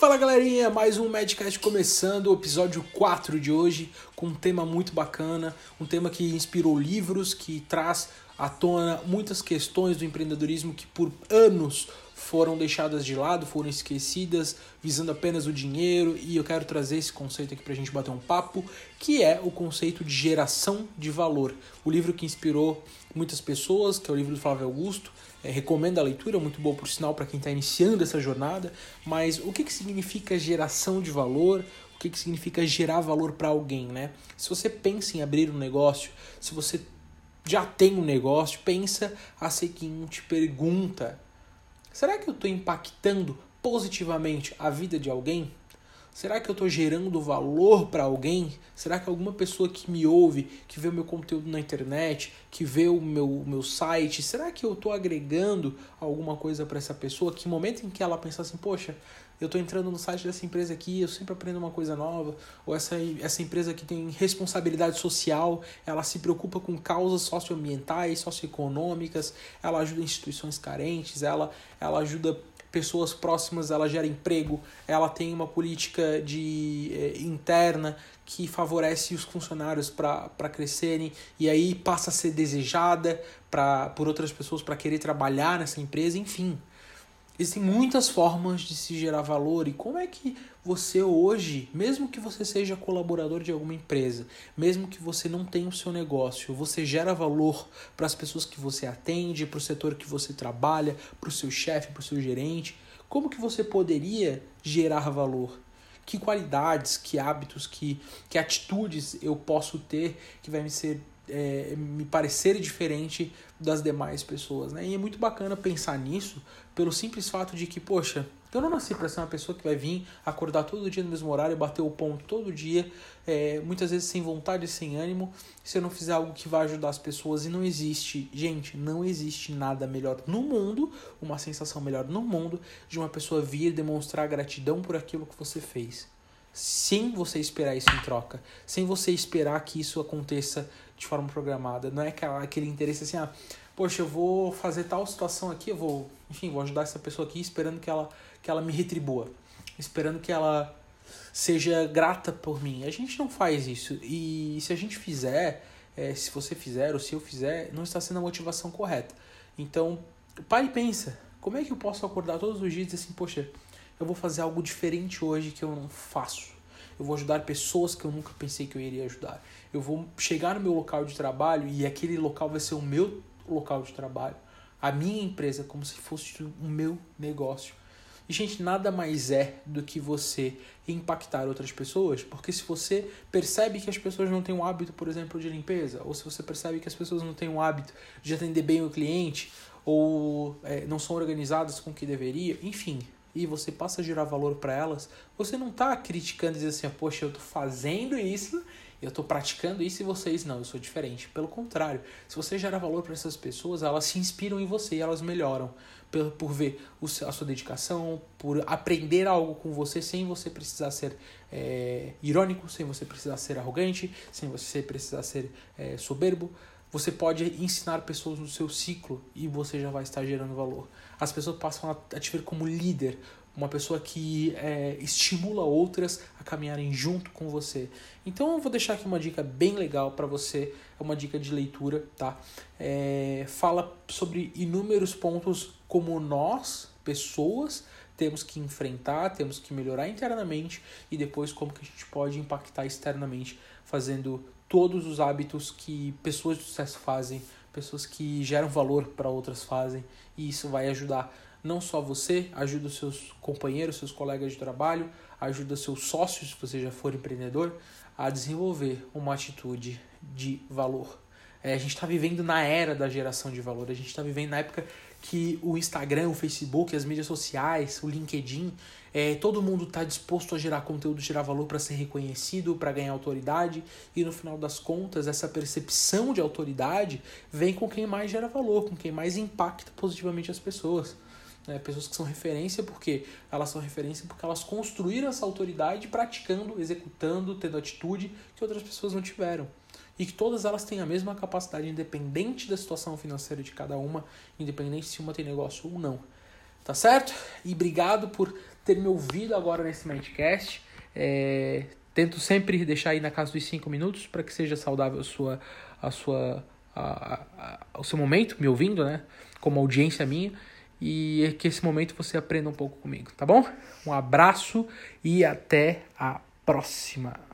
Fala galerinha, mais um Medcast começando, o episódio 4 de hoje, com um tema muito bacana, um tema que inspirou livros, que traz à tona muitas questões do empreendedorismo que por anos foram deixadas de lado, foram esquecidas, visando apenas o dinheiro, e eu quero trazer esse conceito aqui pra gente bater um papo, que é o conceito de geração de valor. O livro que inspirou muitas pessoas, que é o livro do Flávio Augusto, é, recomendo a leitura, muito bom por sinal para quem está iniciando essa jornada, mas o que, que significa geração de valor? O que, que significa gerar valor para alguém, né? Se você pensa em abrir um negócio, se você já tem um negócio, pensa a seguinte pergunta: será que eu estou impactando positivamente a vida de alguém? Será que eu estou gerando valor para alguém? Será que alguma pessoa que me ouve, que vê o meu conteúdo na internet, que vê o meu, meu site, será que eu estou agregando alguma coisa para essa pessoa? Que momento em que ela pensar assim, poxa, eu estou entrando no site dessa empresa aqui, eu sempre aprendo uma coisa nova, ou essa, essa empresa aqui tem responsabilidade social, ela se preocupa com causas socioambientais, socioeconômicas, ela ajuda instituições carentes, ela, ela ajuda pessoas próximas, ela gera emprego, ela tem uma política de eh, interna que favorece os funcionários para crescerem e aí passa a ser desejada pra, por outras pessoas para querer trabalhar nessa empresa, enfim. Existem muitas formas de se gerar valor e como é que você hoje, mesmo que você seja colaborador de alguma empresa, mesmo que você não tenha o seu negócio, você gera valor para as pessoas que você atende, para o setor que você trabalha, para o seu chefe, para o seu gerente, como que você poderia gerar valor? Que qualidades, que hábitos, que, que atitudes eu posso ter que vai me ser é, me parecer diferente das demais pessoas, né? E é muito bacana pensar nisso pelo simples fato de que, poxa, eu não nasci para ser uma pessoa que vai vir acordar todo dia no mesmo horário, bater o ponto todo dia, é, muitas vezes sem vontade, sem ânimo, se eu não fizer algo que vai ajudar as pessoas. E não existe, gente, não existe nada melhor no mundo, uma sensação melhor no mundo, de uma pessoa vir demonstrar gratidão por aquilo que você fez sem você esperar isso em troca, sem você esperar que isso aconteça de forma programada. Não é aquele interesse assim, ah, poxa, eu vou fazer tal situação aqui, eu vou, enfim, vou ajudar essa pessoa aqui esperando que ela, que ela me retribua, esperando que ela seja grata por mim. A gente não faz isso. E se a gente fizer, é, se você fizer ou se eu fizer, não está sendo a motivação correta. Então, pare e pensa, como é que eu posso acordar todos os dias e dizer assim, poxa, eu vou fazer algo diferente hoje que eu não faço. Eu vou ajudar pessoas que eu nunca pensei que eu iria ajudar. Eu vou chegar no meu local de trabalho e aquele local vai ser o meu local de trabalho, a minha empresa, como se fosse o meu negócio. E, gente, nada mais é do que você impactar outras pessoas, porque se você percebe que as pessoas não têm um hábito, por exemplo, de limpeza, ou se você percebe que as pessoas não têm um hábito de atender bem o cliente, ou é, não são organizadas com o que deveria, enfim, e você passa a gerar valor para elas, você não está criticando e dizendo assim, poxa, eu estou fazendo isso, eu estou praticando isso e vocês não, eu sou diferente. Pelo contrário, se você gera valor para essas pessoas, elas se inspiram em você e elas melhoram por, por ver a sua dedicação, por aprender algo com você sem você precisar ser é, irônico, sem você precisar ser arrogante, sem você precisar ser é, soberbo. Você pode ensinar pessoas no seu ciclo e você já vai estar gerando valor. As pessoas passam a te ver como líder, uma pessoa que é, estimula outras a caminharem junto com você. Então eu vou deixar aqui uma dica bem legal para você, é uma dica de leitura, tá? É, fala sobre inúmeros pontos como nós, pessoas, temos que enfrentar, temos que melhorar internamente e depois como que a gente pode impactar externamente, fazendo todos os hábitos que pessoas de sucesso fazem, pessoas que geram valor para outras fazem, e isso vai ajudar não só você, ajuda os seus companheiros, seus colegas de trabalho, ajuda seus sócios, se você já for empreendedor, a desenvolver uma atitude de valor. É, a gente está vivendo na era da geração de valor, a gente está vivendo na época que o Instagram, o Facebook, as mídias sociais, o LinkedIn, é, todo mundo está disposto a gerar conteúdo, gerar valor para ser reconhecido, para ganhar autoridade, e no final das contas, essa percepção de autoridade vem com quem mais gera valor, com quem mais impacta positivamente as pessoas. Né? Pessoas que são referência porque elas são referência porque elas construíram essa autoridade praticando, executando, tendo atitude que outras pessoas não tiveram e que todas elas têm a mesma capacidade, independente da situação financeira de cada uma, independente se uma tem negócio ou não. Tá certo? E obrigado por ter me ouvido agora nesse Mindcast. É, tento sempre deixar aí na casa dos 5 minutos para que seja saudável a sua, a sua, a, a, o seu momento me ouvindo, né? Como audiência minha. E que esse momento você aprenda um pouco comigo, tá bom? Um abraço e até a próxima.